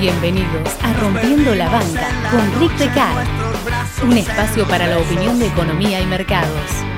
Bienvenidos a Rompiendo la Banca con Rick Pecard, un espacio para la opinión de economía y mercados.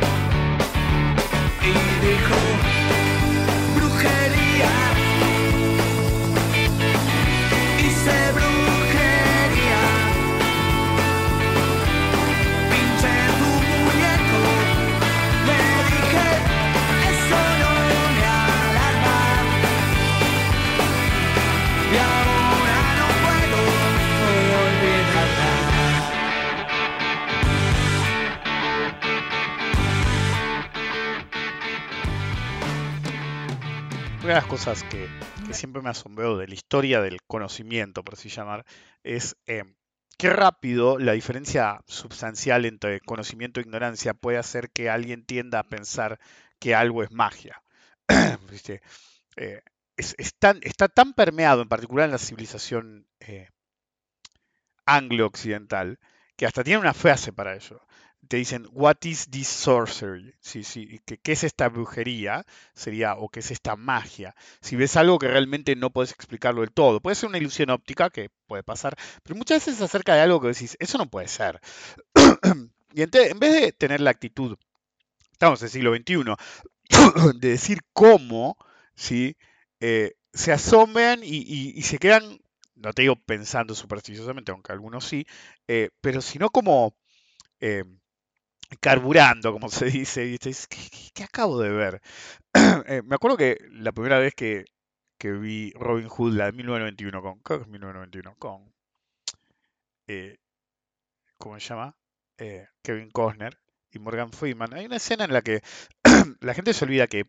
Una de las cosas que, siempre me asombró de la historia del conocimiento, por así llamar, es eh, qué rápido la diferencia sustancial entre conocimiento e ignorancia puede hacer que alguien tienda a pensar que algo es magia. Eh, está tan permeado, en particular en la civilización eh, anglo-occidental, que hasta tiene una frase para ello. Te dicen, What is this sorcery? Sí, sí, ¿qué, qué es esta brujería? Sería, o qué es esta magia. Si ves algo que realmente no puedes explicarlo del todo, puede ser una ilusión óptica, que puede pasar, pero muchas veces acerca de algo que decís, eso no puede ser. y ente- en vez de tener la actitud, estamos en el siglo XXI, de decir cómo, ¿sí? Eh, se asombran y, y- y se quedan, no te digo pensando supersticiosamente, aunque algunos sí, eh, pero sino como eh, carburando, como se dice, ¿viste? Es, ¿Qué, acabo de ver? Eh, me acuerdo que la primera vez que, que vi Robin Hood, la de 1991, con, creo que es 1991, con, eh, ¿cómo se llama? Eh, Kevin Costner y Morgan Freeman, hay una escena en la que la gente se olvida que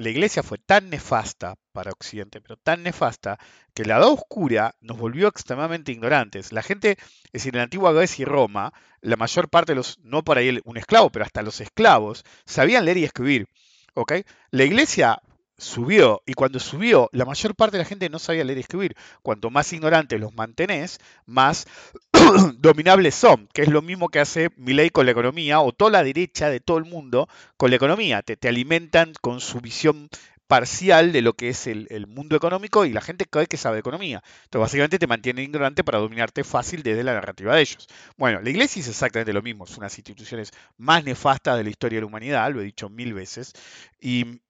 la iglesia fue tan nefasta para Occidente, pero tan nefasta, que la edad oscura nos volvió extremadamente ignorantes. La gente, es decir, en la antigua Grecia y Roma, la mayor parte de los, no por ahí un esclavo, pero hasta los esclavos, sabían leer y escribir. ¿ok? La iglesia subió, y cuando subió, la mayor parte de la gente no sabía leer y escribir. Cuanto más ignorantes los mantenés, más dominables son, que es lo mismo que hace Milei con la economía, o toda la derecha de todo el mundo con la economía. Te, te alimentan con su visión parcial de lo que es el, el mundo económico y la gente cree que sabe economía. Entonces, básicamente te mantienen ignorante para dominarte fácil desde la narrativa de ellos. Bueno, la iglesia es exactamente lo mismo, es una de las instituciones más nefastas de la historia de la humanidad, lo he dicho mil veces. Y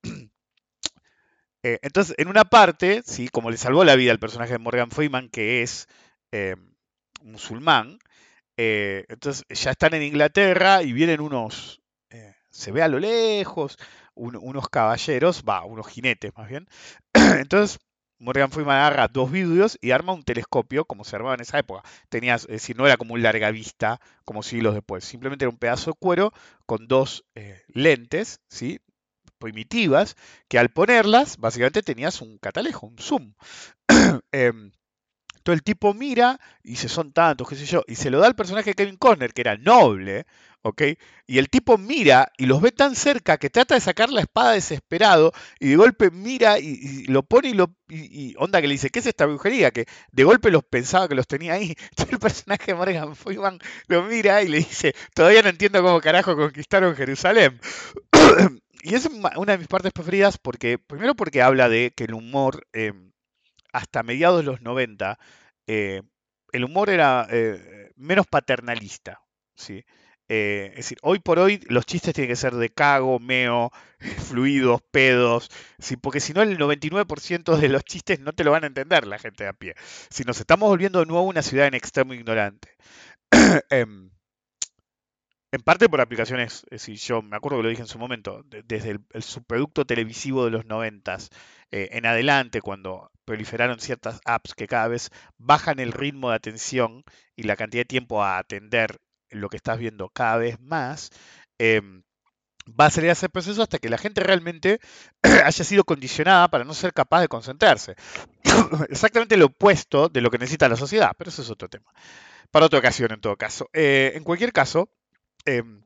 eh, entonces, en una parte, ¿sí? como le salvó la vida al personaje de Morgan Freeman, que es eh, musulmán, eh, entonces ya están en Inglaterra y vienen unos, se ve a lo lejos, un- unos caballeros, va, unos jinetes más bien. Entonces Morgan Freeman agarra dos vidrios y arma un telescopio como se armaba en esa época. Es decir, no era como un larga vista como siglos después, simplemente era un pedazo de cuero con dos lentes, ¿sí? Primitivas, que al ponerlas, básicamente tenías un catalejo, un zoom. Em, todo el tipo mira y dice, son tantos, qué sé yo, y se lo da al personaje Kevin Costner, que era noble, ¿ok? Y el tipo mira y los ve tan cerca que trata de sacar la espada desesperado y de golpe mira y, y lo pone y lo y, y onda que le dice, ¿qué es esta brujería? Que de golpe los pensaba que los tenía ahí. Entonces el personaje de Morgan Freeman lo mira y le dice, todavía no entiendo cómo carajo conquistaron Jerusalén. y es una de mis partes preferidas porque, primero porque habla de que el humor, eh, hasta mediados de los 90, eh, el humor era eh, menos paternalista, ¿sí? Eh, es decir, hoy por hoy los chistes tienen que ser de cago, meo, fluidos, pedos, ¿sí? porque si no el 99% de los chistes no te lo van a entender la gente de a pie. Si nos estamos volviendo de nuevo una ciudad en extremo ignorante. En parte por aplicaciones, es decir, yo me acuerdo que lo dije en su momento, de- desde el, el subproducto televisivo de los noventas eh, en adelante, cuando proliferaron ciertas apps que cada vez bajan el ritmo de atención y la cantidad de tiempo a atender lo que estás viendo cada vez más, em, va a acelerar ese proceso hasta que la gente realmente haya sido condicionada para no ser capaz de concentrarse. Exactamente lo opuesto de lo que necesita la sociedad, pero eso es otro tema. Para otra ocasión, en todo caso. Eh, en cualquier caso, em,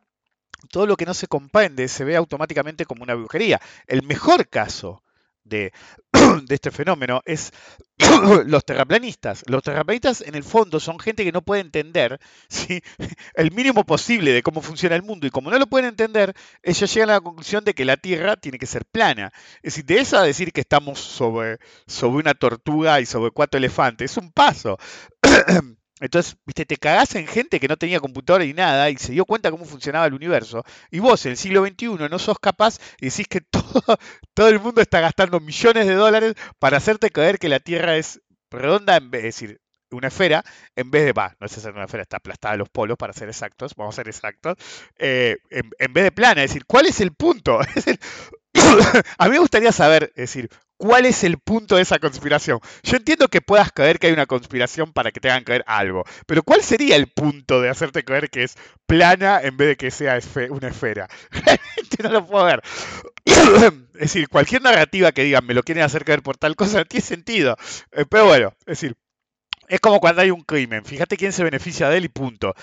todo lo que no se comprende se ve automáticamente como una brujería. El mejor caso de, este fenómeno es los terraplanistas. Los terraplanistas en el fondo son gente que no puede entender el mínimo posible de cómo funciona el mundo y como no lo pueden entender, ellos llegan a la conclusión de que la Tierra tiene que ser plana. Es decir, de eso a decir que estamos sobre una tortuga y sobre cuatro elefantes, es un paso. Entonces, viste, te cagás en gente que no tenía computadora y nada y se dio cuenta cómo funcionaba el universo. Y vos en el siglo XXI no sos capaz y decís que todo, todo el mundo está gastando millones de dólares para hacerte creer que la Tierra es redonda, en vez, es decir, una esfera, en vez de, va, no es ser una esfera, está aplastada a los polos para ser exactos, vamos a ser exactos, eh, en, vez de plana, es decir, ¿cuál es el punto? A mí me gustaría saber, es decir, ¿cuál es el punto de esa conspiración? Yo entiendo que puedas creer que hay una conspiración para que te hagan creer algo, pero ¿cuál sería el punto de hacerte creer que es plana en vez de que sea una esfera? No lo puedo ver. es decir, cualquier narrativa que digan me lo quieren hacer creer por tal cosa no tiene sentido. Eh, pero bueno, es decir, es como cuando hay un crimen, fíjate quién se beneficia de él y punto.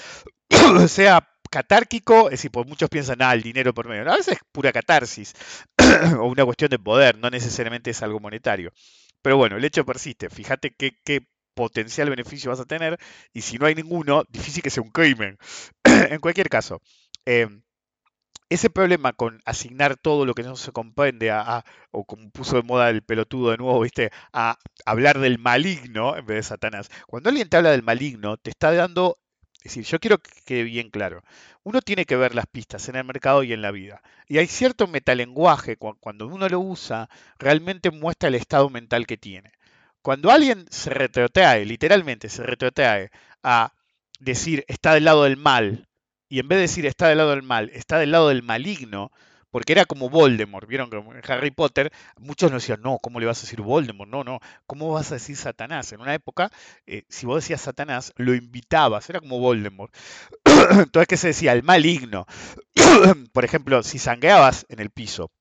sea catárquico, es decir, pues muchos piensan, ah, el dinero por medio. a veces es pura catarsis o una cuestión de poder, no necesariamente es algo monetario. Pero bueno, el hecho persiste. Fíjate qué, qué potencial beneficio vas a tener y si no hay ninguno, difícil que sea un crimen. en cualquier caso, eh, ese problema con asignar todo lo que no se comprende a, o como puso de moda el pelotudo de nuevo, ¿viste? A hablar del maligno en vez de Satanás. Cuando alguien te habla del maligno, te está dando es decir, yo quiero que quede bien claro. Uno tiene que ver las pistas en el mercado y en la vida. Y hay cierto metalenguaje, cuando uno lo usa, realmente muestra el estado mental que tiene. Cuando alguien se retrotrae, literalmente se retrotrae a decir está del lado del mal, y en vez de decir está del lado del mal, está del lado del maligno, porque era como Voldemort, vieron que en Harry Potter muchos nos decían, no, ¿cómo le vas a decir Voldemort? No, no, ¿cómo vas a decir Satanás? En una época, eh, si vos decías Satanás, lo invitabas, era como Voldemort. Entonces, ¿qué se decía? El maligno. Por ejemplo, si sangueabas en el piso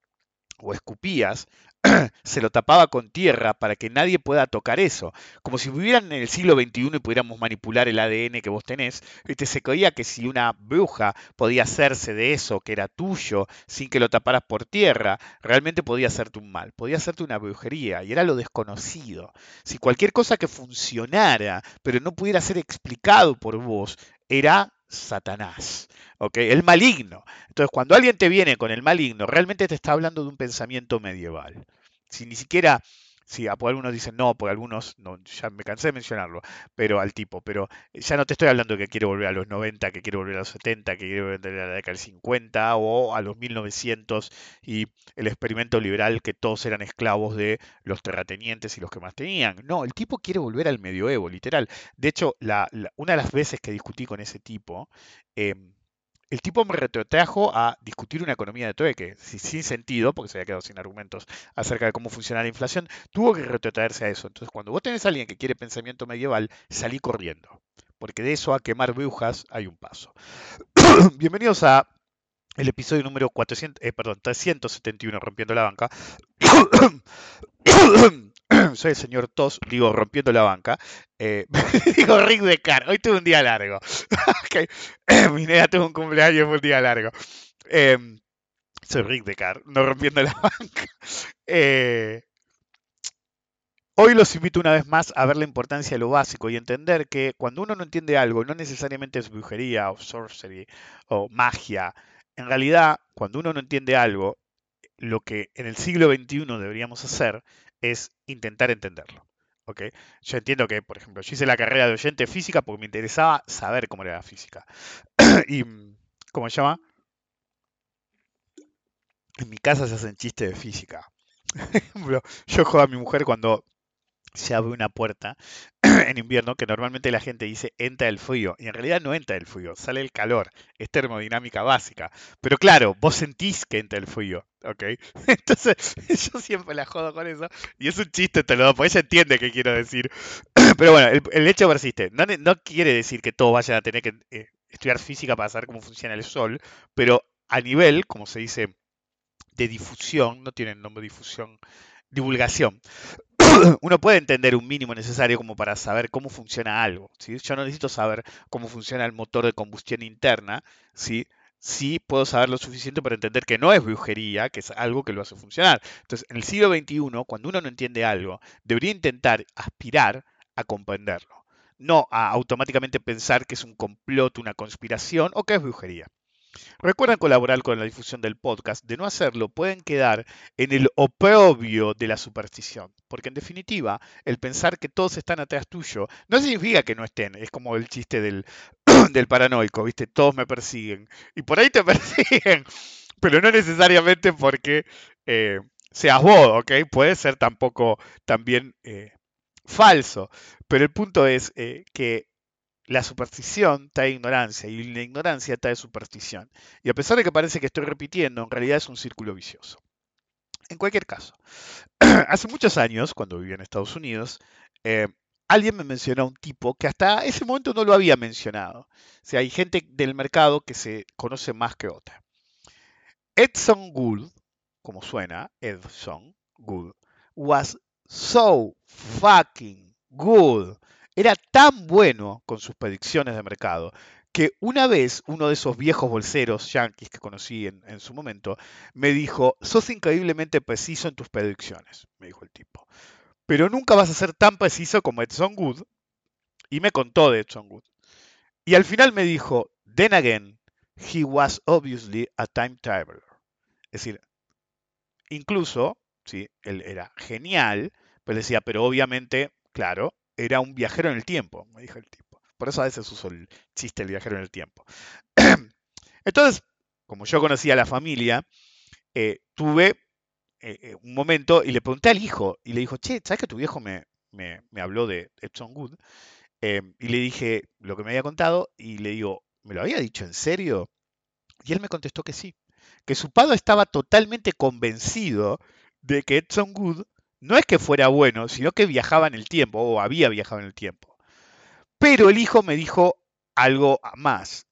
o escupías, se lo tapaba con tierra para que nadie pueda tocar eso. Como si vivieran en el siglo XXI y pudiéramos manipular el ADN que vos tenés. Se creía que si una bruja podía hacerse de eso que era tuyo sin que lo taparas por tierra, realmente podía hacerte un mal, podía hacerte una brujería y era lo desconocido. Si cualquier cosa que funcionara, pero no pudiera ser explicado por vos, era Satanás, ¿ok? El maligno. Entonces, cuando alguien te viene con el maligno, realmente te está hablando de un pensamiento medieval. Si ni siquiera Sí, a por algunos dicen no, por algunos, no, ya me cansé de mencionarlo, pero al tipo, pero ya no te estoy hablando que quiere volver a los 90, que quiere volver a los 70, que quiere volver a la década del 50 o a los 1900 y el experimento liberal que todos eran esclavos de los terratenientes y los que más tenían. No, el tipo quiere volver al medioevo, literal. De hecho, la, una de las veces que discutí con ese tipo, eh, el tipo me retrotrajo a discutir una economía de trueque, sin sentido, porque se había quedado sin argumentos acerca de cómo funciona la inflación, tuvo que retrotraerse a eso. Entonces, cuando vos tenés a alguien que quiere pensamiento medieval, salí corriendo, porque de eso a quemar brujas hay un paso. Bienvenidos a el episodio número 400, eh, perdón, 371, Rompiendo la Banca. soy el señor Tos, digo, rompiendo la banca. Eh, digo, Rick de Car, hoy tuve un día largo. okay. Mi nena tuvo un cumpleaños, fue un día largo. Eh, soy Rick de Car, no rompiendo la banca. Eh, hoy los invito una vez más a ver la importancia de lo básico y entender que cuando uno no entiende algo, no necesariamente es brujería o sorcery o magia. En realidad, cuando uno no entiende algo, lo que en el siglo XXI deberíamos hacer es intentar entenderlo. ¿okay? Yo entiendo que, por ejemplo, yo hice la carrera de oyente física porque me interesaba saber cómo era la física. y, ¿cómo se llama? En mi casa se hacen chistes de física. yo juego a mi mujer cuando se abre una puerta en invierno que normalmente la gente dice entra el frío y en realidad no entra el frío, sale el calor, es termodinámica básica. Pero claro, vos sentís que entra el frío, ¿ok? Entonces yo siempre la jodo con eso y es un chiste, te lo doy, porque ella entiende qué quiero decir. Pero bueno, el, hecho persiste. No, quiere decir que todos vayan a tener que eh, estudiar física para saber cómo funciona el sol, pero a nivel, como se dice, de difusión, no tiene el nombre difusión, divulgación. uno puede entender un mínimo necesario como para saber cómo funciona algo. Yo no necesito saber cómo funciona el motor de combustión interna, ¿sí? sí puedo saber lo suficiente para entender que no es brujería, que es algo que lo hace funcionar. Entonces, en el siglo XXI, cuando uno no entiende algo, debería intentar aspirar a comprenderlo, no a automáticamente pensar que es un complot, una conspiración o que es brujería. Recuerden colaborar con la difusión del podcast. De no hacerlo, pueden quedar en el oprobio de la superstición. Porque en definitiva, el pensar que todos están atrás tuyo no significa que no estén. Es como el chiste del, del paranoico, ¿viste? Todos me persiguen. Y por ahí te persiguen. Pero no necesariamente porque eh, seas vos, ¿ok? Puede ser tampoco también eh, falso. Pero el punto es eh, que la superstición trae ignorancia y la ignorancia trae superstición. Y a pesar de que parece que estoy repitiendo, en realidad es un círculo vicioso. En cualquier caso, hace muchos años, cuando vivía en Estados Unidos, eh, alguien me mencionó a un tipo que hasta ese momento no lo había mencionado. O sea, hay gente del mercado que se conoce más que otra. Edson Gould, como suena, Edson Gould, was so fucking good era tan bueno con sus predicciones de mercado que una vez uno de esos viejos bolseros yankees que conocí en, en, su momento me dijo, sos increíblemente preciso en tus predicciones, me dijo el tipo, pero nunca vas a ser tan preciso como Edson Good. Y me contó de Edson Good. Y al final me dijo, then again, he was obviously a time traveler. Es decir, incluso, sí, él era genial, pero decía, pero obviamente, claro, era un viajero en el tiempo, me dijo el tipo. Por eso a veces uso el chiste del viajero en el tiempo. Entonces, como yo conocía a la familia, eh, tuve eh, eh, un momento y le pregunté al hijo y le dijo, che, ¿sabes que tu viejo me, habló de Edson Good? y le dije lo que me había contado y le digo, ¿me lo había dicho en serio? Y él me contestó que sí, que su padre estaba totalmente convencido de que Edson Good no es que fuera bueno, sino que viajaba en el tiempo o había viajado en el tiempo. Pero el hijo me dijo algo más.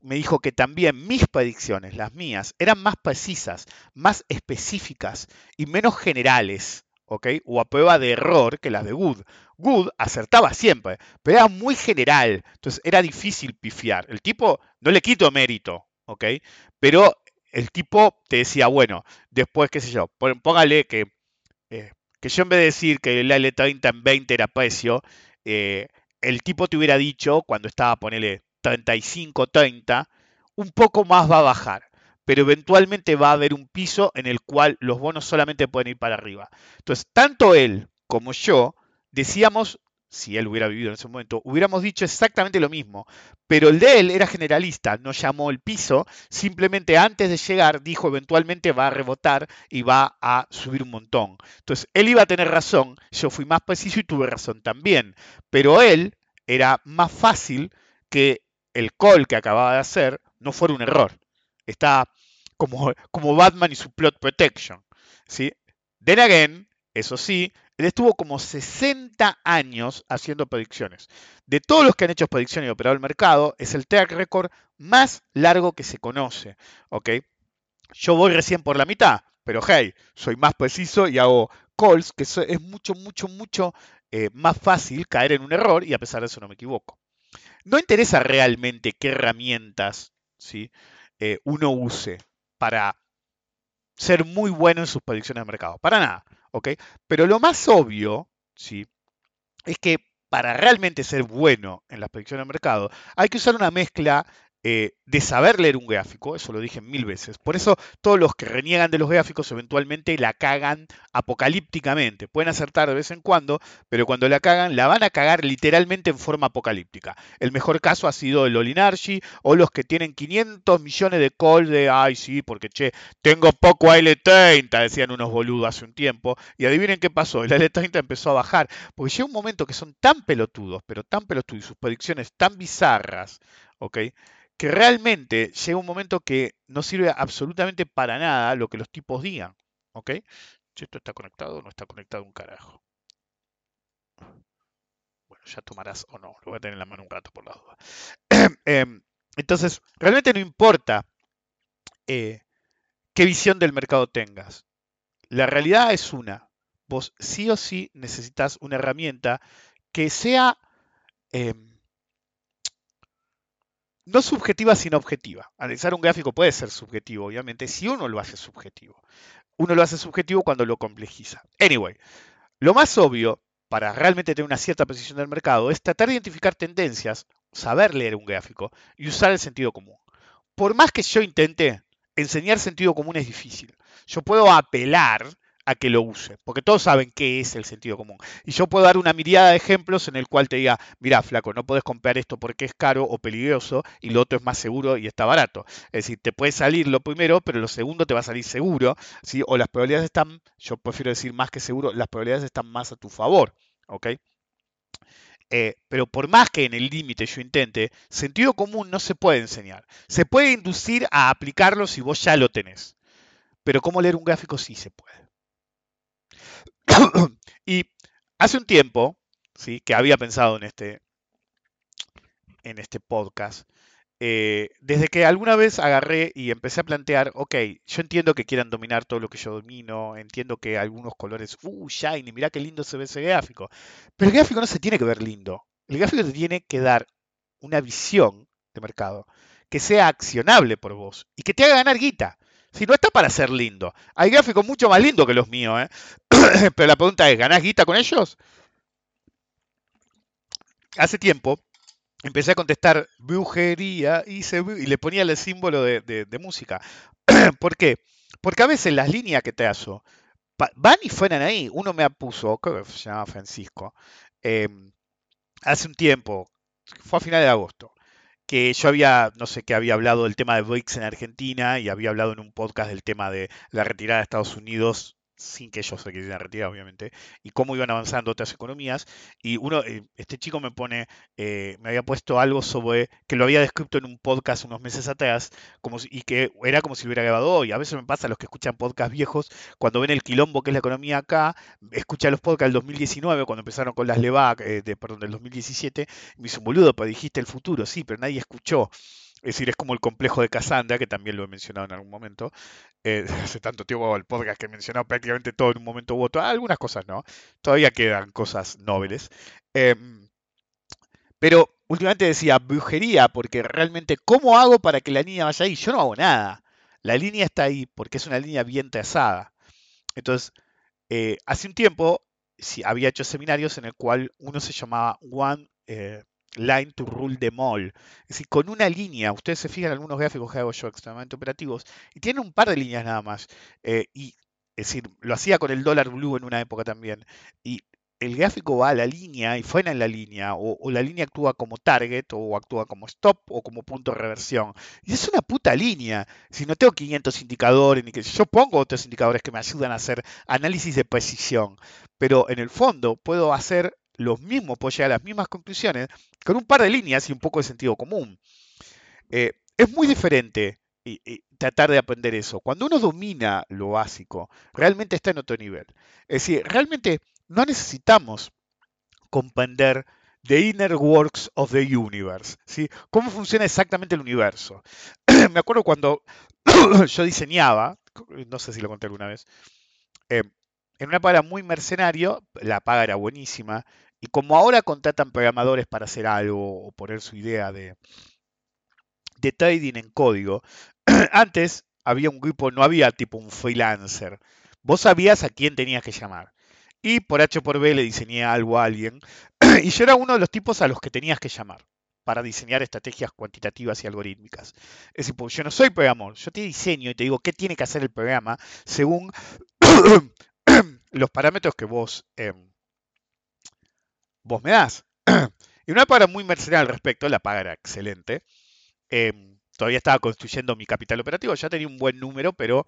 Me dijo que también mis predicciones, las mías, eran más precisas, más específicas y menos generales, ¿ok? O a prueba de error que las de Good. Good acertaba siempre, pero era muy general, entonces era difícil pifiar. El tipo, no le quito mérito, ¿ok? Pero el tipo te decía, bueno, después, qué sé yo, póngale que eh, que yo en vez de decir que el L30 en 20 era precio, eh, el tipo te hubiera dicho, cuando estaba, ponele 35, 30, un poco más va a bajar, pero eventualmente va a haber un piso en el cual los bonos solamente pueden ir para arriba. Entonces, tanto él como yo decíamos si él hubiera vivido en ese momento, hubiéramos dicho exactamente lo mismo. Pero el de él era generalista, no llamó el piso, simplemente antes de llegar dijo eventualmente va a rebotar y va a subir un montón. Entonces, él iba a tener razón, yo fui más preciso y tuve razón también. Pero él era más fácil que el call que acababa de hacer no fuera un error. Está como, como Batman y su plot protection. ¿sí? Then again, eso sí, él estuvo como 60 años haciendo predicciones. De todos los que han hecho predicciones y operado el mercado, es el track record más largo que se conoce. ¿ok? Yo voy recién por la mitad, pero hey, soy más preciso y hago calls, que es mucho, mucho, mucho eh, más fácil caer en un error y a pesar de eso no me equivoco. No interesa realmente qué herramientas ¿sí? Eh, uno use para ser muy bueno en sus predicciones de mercado. Para nada. Pero lo más obvio, ¿sí? Es que para realmente ser bueno en las predicciones de mercado, hay que usar una mezcla eh, de saber leer un gráfico, eso lo dije mil veces. Por eso todos los que reniegan de los gráficos eventualmente la cagan apocalípticamente. Pueden acertar de vez en cuando, pero cuando la cagan, la van a cagar literalmente en forma apocalíptica. El mejor caso ha sido el Olinarchi o los que tienen 500 millones de call de, ay sí, porque che, tengo poco AL30, decían unos boludos hace un tiempo. Y adivinen qué pasó, el AL30 empezó a bajar, porque llega un momento que son tan pelotudos, pero tan pelotudos y sus predicciones tan bizarras, ¿ok? Que realmente llega un momento que no sirve absolutamente para nada lo que los tipos digan. ¿Ok? Si esto está conectado o no está conectado un carajo. Bueno, ya tomarás o no. Lo voy a tener en la mano un rato por la duda. Em, entonces, realmente no importa eh, qué visión del mercado tengas. La realidad es una. Vos sí o sí necesitas una herramienta que sea... Em, no subjetiva sino objetiva. Analizar un gráfico puede ser subjetivo, obviamente, si uno lo hace subjetivo. Uno lo hace subjetivo cuando lo complejiza. Anyway, lo más obvio para realmente tener una cierta posición del mercado es tratar de identificar tendencias, saber leer un gráfico y usar el sentido común. Por más que yo intente, enseñar sentido común es difícil. Yo puedo apelar a que lo use, porque todos saben qué es el sentido común. Y yo puedo dar una mirada de ejemplos en el cual te diga, mira, flaco, no puedes comprar esto porque es caro o peligroso y lo otro es más seguro y está barato. Es decir, te puede salir lo primero, pero lo segundo te va a salir seguro, ¿sí? o las probabilidades están, yo prefiero decir más que seguro, las probabilidades están más a tu favor, ¿ok? Eh, pero por más que en el límite yo intente, sentido común no se puede enseñar. Se puede inducir a aplicarlo si vos ya lo tenés. Pero cómo leer un gráfico sí se puede. y hace un tiempo, ¿sí? que había pensado en este, en este podcast, eh, desde que alguna vez agarré y empecé a plantear, ok, yo entiendo que quieran dominar todo lo que yo domino, entiendo que algunos colores, uh, shiny, mira qué lindo se ve ese gráfico, pero el gráfico no se tiene que ver lindo, el gráfico te tiene que dar una visión de mercado que sea accionable por vos y que te haga ganar guita. Si no está para ser lindo. Hay gráficos mucho más lindos que los míos, ¿eh? Pero la pregunta es, ¿ganás guita con ellos? Hace tiempo empecé a contestar brujería y, le ponía el símbolo de, música. ¿Por qué? Porque a veces las líneas que te hago van y fueran ahí. Uno me puso, creo que se llama Francisco, em, hace un tiempo, fue a finales de agosto que yo había, no sé, que había hablado del tema de BRICS en Argentina y había hablado en un podcast del tema de la retirada de Estados Unidos sin que ellos se quisieran retirar, obviamente, y cómo iban avanzando otras economías. Y uno, eh, este chico me pone, eh, me había puesto algo sobre, que lo había descrito en un podcast unos meses atrás, como y que era como si lo hubiera grabado hoy. A veces me pasa a los que escuchan podcasts viejos, cuando ven el quilombo que es la economía acá, escuchan los podcasts del 2019, cuando empezaron con las LEVAC, eh, de, perdón, del 2017, y me dice, boludo, pero dijiste el futuro, sí, pero nadie escuchó. Es decir, es como el complejo de Cassandra, que también lo he mencionado en algún momento. Eh, hace tanto tiempo el podcast que he mencionado prácticamente todo en un momento u otro. Algunas cosas no. Todavía quedan cosas nobles. Em, pero últimamente decía brujería, porque realmente, ¿cómo hago para que la línea vaya ahí? Yo no hago nada. La línea está ahí porque es una línea bien trazada. Entonces, eh, hace un tiempo había hecho seminarios en el cual uno se llamaba One line to rule them all. Es decir, con una línea, ustedes se fijan en algunos gráficos que hago yo extremadamente operativos, y tiene un par de líneas nada más. Eh, y es decir, lo hacía con el dólar blue en una época también. Y el gráfico va a la línea y fuera en la línea, o, la línea actúa como target, o actúa como stop, o como punto de reversión. Y es una puta línea. Si no tengo 500 indicadores, ni que yo pongo otros indicadores que me ayudan a hacer análisis de precisión, pero en el fondo puedo hacer los mismos, puedo llegar a las mismas conclusiones con un par de líneas y un poco de sentido común. Eh, es muy diferente y, tratar de aprender eso. Cuando uno domina lo básico, realmente está en otro nivel. Es decir, realmente no necesitamos comprender the inner works of the universe. ¿sí? ¿Cómo funciona exactamente el universo? Me acuerdo cuando yo diseñaba, no sé si lo conté alguna vez, eh, en una paga muy mercenario, la paga era buenísima, y como ahora contratan programadores para hacer algo o poner su idea de, de trading en código, antes había un grupo, no había tipo un freelancer. Vos sabías a quién tenías que llamar. Y por H por B le diseñé algo a alguien. y yo era uno de los tipos a los que tenías que llamar para diseñar estrategias cuantitativas y algorítmicas. Es decir, yo no soy programador, yo te diseño y te digo qué tiene que hacer el programa según los parámetros que vos, em, vos me das. y una paga muy mercenaria al respecto, la paga era excelente. Em, todavía estaba construyendo mi capital operativo, ya tenía un buen número, pero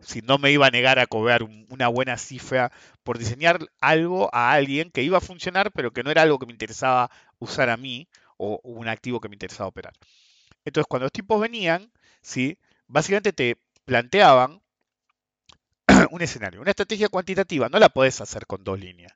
si no me iba a negar a cobrar una buena cifra por diseñar algo a alguien que iba a funcionar, pero que no era algo que me interesaba usar a mí o un activo que me interesaba operar. Entonces, cuando los tipos venían, ¿sí? básicamente te planteaban un escenario. Una estrategia cuantitativa no la puedes hacer con dos líneas.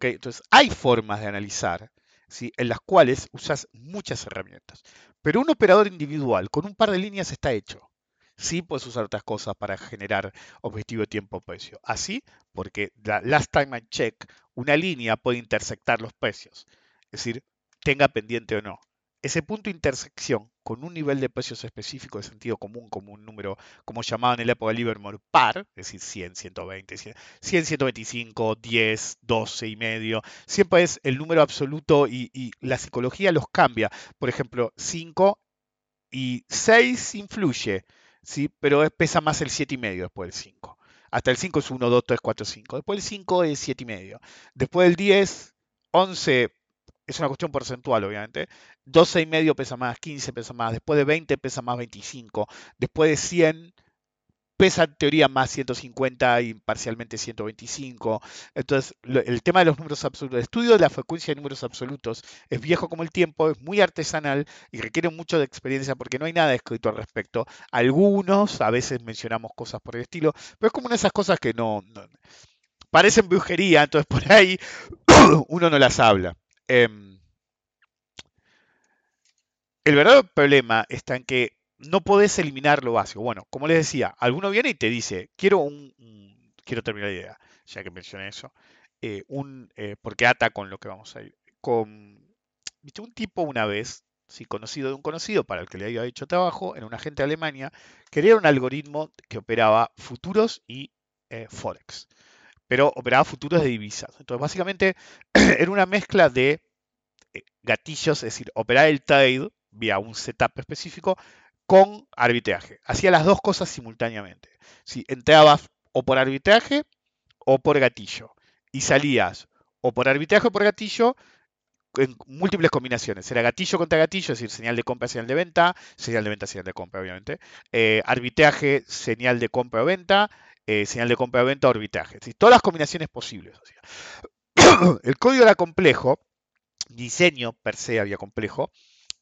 Entonces, hay formas de analizar ¿sí? en las cuales usas muchas herramientas. Pero un operador individual con un par de líneas está hecho. Sí puedes usar otras cosas para generar objetivo tiempo-precio. Así, porque la last time I check, una línea puede intersectar los precios. Es decir, tenga pendiente o no. Ese punto de intersección con un nivel de precios específico de sentido común, como un número, como llamaban en la época de Livermore, par, es decir, 100, 120, 100, 125, 10, 12 y medio, siempre es el número absoluto y, y la psicología los cambia. Por ejemplo, 5 y 6 influye, ¿sí? pero pesa más el 7 y medio después del 5. Hasta el 5 es 1, 2, 3, 4, 5. Después el 5 es 7 y medio. Después del 10, 11 es una cuestión porcentual, obviamente. 12 y medio pesa más, 15 pesa más, después de 20 pesa más 25, después de 100 pesa en teoría más 150 y parcialmente 125. Entonces, el tema de los números absolutos, el estudio de la frecuencia de números absolutos es viejo como el tiempo, es muy artesanal y requiere mucho de experiencia porque no hay nada escrito al respecto. Algunos, a veces mencionamos cosas por el estilo, pero es como una de esas cosas que no, parecen brujería, entonces por ahí uno no las habla. Em, el verdadero problema está en que no podés eliminar lo básico. Bueno, como les decía, alguno viene y te dice, quiero un, quiero terminar la idea, ya que mencioné eso, eh, un, eh, porque ata con lo que vamos a ir. Con. Un tipo una vez, sí, conocido de un conocido, para el que le había hecho trabajo, en un agente de Alemania, quería un algoritmo que operaba futuros y eh, forex, pero operaba futuros de divisas. Entonces, básicamente, era una mezcla de gatillos, es decir, operar el trade vía un setup específico con arbitraje. Hacía las dos cosas simultáneamente. Si entrabas o por arbitraje o por gatillo. Y salías o por arbitraje o por gatillo en múltiples combinaciones. Era gatillo contra gatillo, es decir, señal de compra, señal de venta, señal de venta, señal de compra, obviamente. Eh, arbitraje, señal de compra o venta, eh, señal de compra o venta, arbitraje. Decir, todas las combinaciones posibles. El código era complejo, diseño per se había complejo.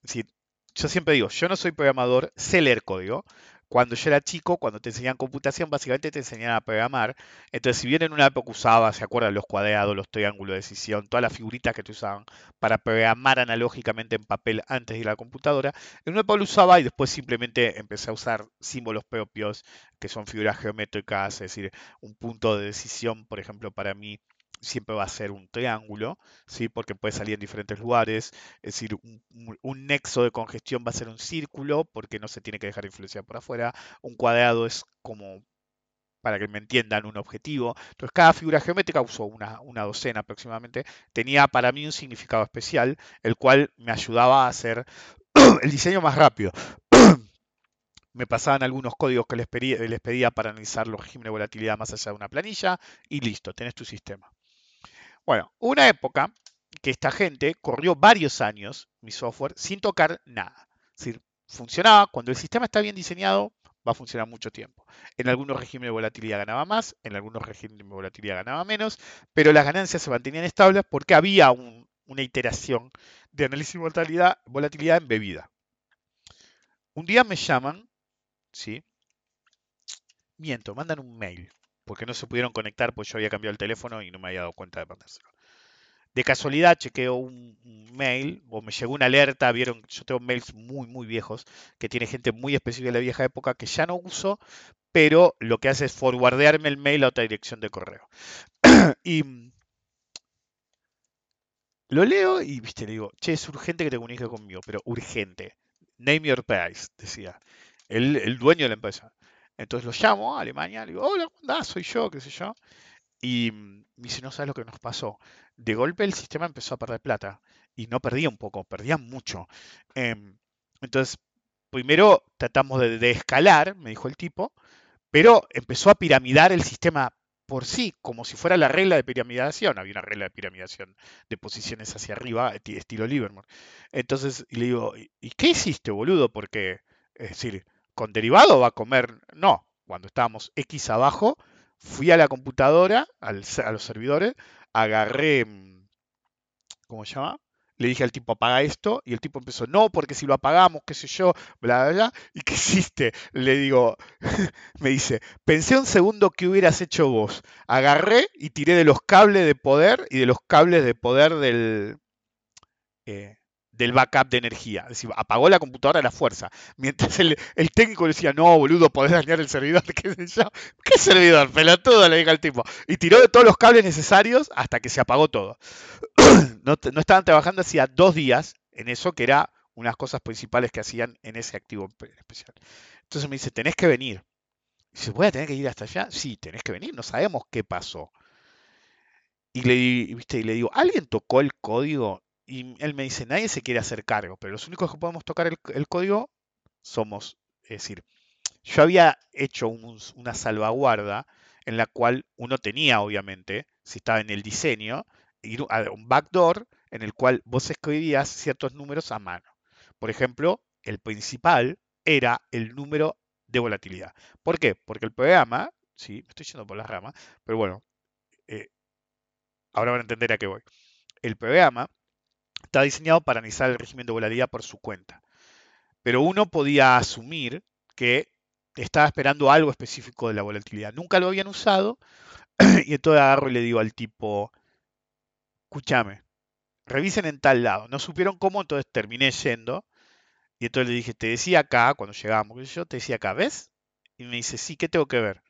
Es decir, yo siempre digo, yo no soy programador, sé leer código. Cuando yo era chico, cuando te enseñaban computación, básicamente te enseñaban a programar. Entonces, si bien en una época usaba, ¿se acuerdan? Los cuadrados, los triángulos de decisión, todas las figuritas que te usaban para programar analógicamente en papel antes de ir a la computadora, en una época lo usaba y después simplemente empecé a usar símbolos propios, que son figuras geométricas, es decir, un punto de decisión, por ejemplo, para mí siempre va a ser un triángulo, ¿sí? porque puede salir en diferentes lugares. Es decir, un, nexo de congestión va a ser un círculo, porque no se tiene que dejar influenciar por afuera. Un cuadrado es como, para que me entiendan, un objetivo. Entonces, cada figura geométrica, uso una, una docena aproximadamente, tenía para mí un significado especial, el cual me ayudaba a hacer el diseño más rápido me pasaban algunos códigos que les pedía, les pedía, para analizar los regímenes de volatilidad más allá de una planilla y listo, tenés tu sistema. Bueno, una época que esta gente corrió varios años mi software sin tocar nada. Es decir, funcionaba, cuando el sistema está bien diseñado, va a funcionar mucho tiempo. En algunos regímenes de volatilidad ganaba más, en algunos regímenes de volatilidad ganaba menos, pero las ganancias se mantenían estables porque había una iteración de análisis de volatilidad, volatilidad embebida. Un día me llaman, ¿sí? Miento, mandan un mail porque no se pudieron conectar, pues yo había cambiado el teléfono y no me había dado cuenta de ponérselo. De casualidad chequeo un, mail o me llegó una alerta, vieron, yo tengo mails muy, muy viejos, que tiene gente muy específica de la vieja época que ya no uso, pero lo que hace es forwardearme el mail a otra dirección de correo. y lo leo y viste, le digo, che, es urgente que te comuniques conmigo, pero urgente. Name your price, decía. El dueño de la empresa. Entonces lo llamo a Alemania, le digo, hola, ¿cómo Soy yo, qué sé yo. Y me dice, no sabes lo que nos pasó. De golpe el sistema empezó a perder plata. Y no perdía un poco, perdía mucho. Em, entonces, primero tratamos de, escalar, me dijo el tipo, pero empezó a piramidar el sistema por sí, como si fuera la regla de piramidación. Había una regla de piramidación de posiciones hacia arriba, estilo Livermore. Entonces le digo, ¿y qué hiciste, boludo? Porque, es decir, con derivado va a comer. No, cuando estábamos X abajo, fui a la computadora, a los servidores, agarré, mm, ¿cómo se llama? Le dije al tipo, apaga esto, y el tipo empezó, no, porque si lo apagamos, qué sé yo, bla, bla, bla. ¿Y qué hiciste? Le digo, me dice, pensé un segundo qué hubieras hecho vos. Agarré y tiré de los cables de poder y de los cables de poder del, eh, del backup de energía. Es decir, apagó la computadora a la fuerza. Mientras el, técnico le decía, no, boludo, podés dañar el servidor, qué sé yo. ¿Qué servidor? Pelotudo, le dije al tipo. Y tiró de todos los cables necesarios hasta que se apagó todo. no, estaban trabajando hacía dos días en eso, que era unas cosas principales que hacían en ese activo especial. Entonces me dice, tenés que venir. Dice, ¿voy a tener que ir hasta allá? Sí, tenés que venir, no sabemos qué pasó. Y le, ¿viste? y le digo, ¿alguien tocó el código? Y él me dice, nadie se quiere hacer cargo, pero los únicos que podemos tocar el, código somos, es decir, yo había hecho una salvaguarda en la cual uno tenía, obviamente, si estaba en el diseño, un backdoor en el cual vos escribías ciertos números a mano. Por ejemplo, el principal era el número de volatilidad. ¿Por qué? Porque el programa, sí, me estoy yendo por las ramas, pero bueno, eh, ahora van a entender a qué voy. El programa está diseñado para analizar el régimen de volatilidad por su cuenta. Pero uno podía asumir que estaba esperando algo específico de la volatilidad. Nunca lo habían usado y entonces agarro y le digo al tipo, escúchame, revisen en tal lado. No supieron cómo, entonces terminé yendo. Y entonces le dije, te decía acá, cuando llegamos, yo te decía acá, ¿ves? Y me dice, sí, ¿qué tengo que ver?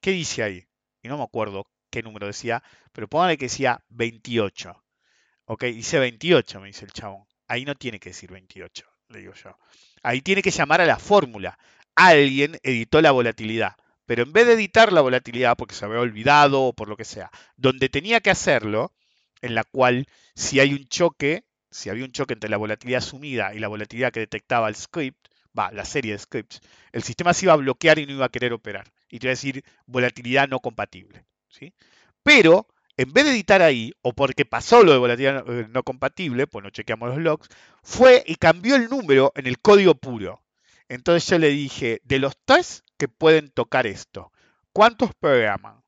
¿Qué dice ahí? Y no me acuerdo qué número decía, pero póngale que decía 28. Ok, dice 28, me dice el chabón. Ahí no tiene que decir 28, le digo yo. Ahí tiene que llamar a la fórmula. Alguien editó la volatilidad. Pero en vez de editar la volatilidad, porque se había olvidado o por lo que sea, donde tenía que hacerlo, en la cual si hay un choque, si había un choque entre la volatilidad asumida y la volatilidad que detectaba el script, va, la serie de scripts, el sistema se iba a bloquear y no iba a querer operar. Y te iba a decir volatilidad no compatible. ¿sí? Pero en vez de editar ahí, o porque pasó lo de volatilidad no, no compatible, pues no chequeamos los logs, fue y cambió el número en el código puro. Entonces yo le dije, de los tres que pueden tocar esto, ¿cuántos programan?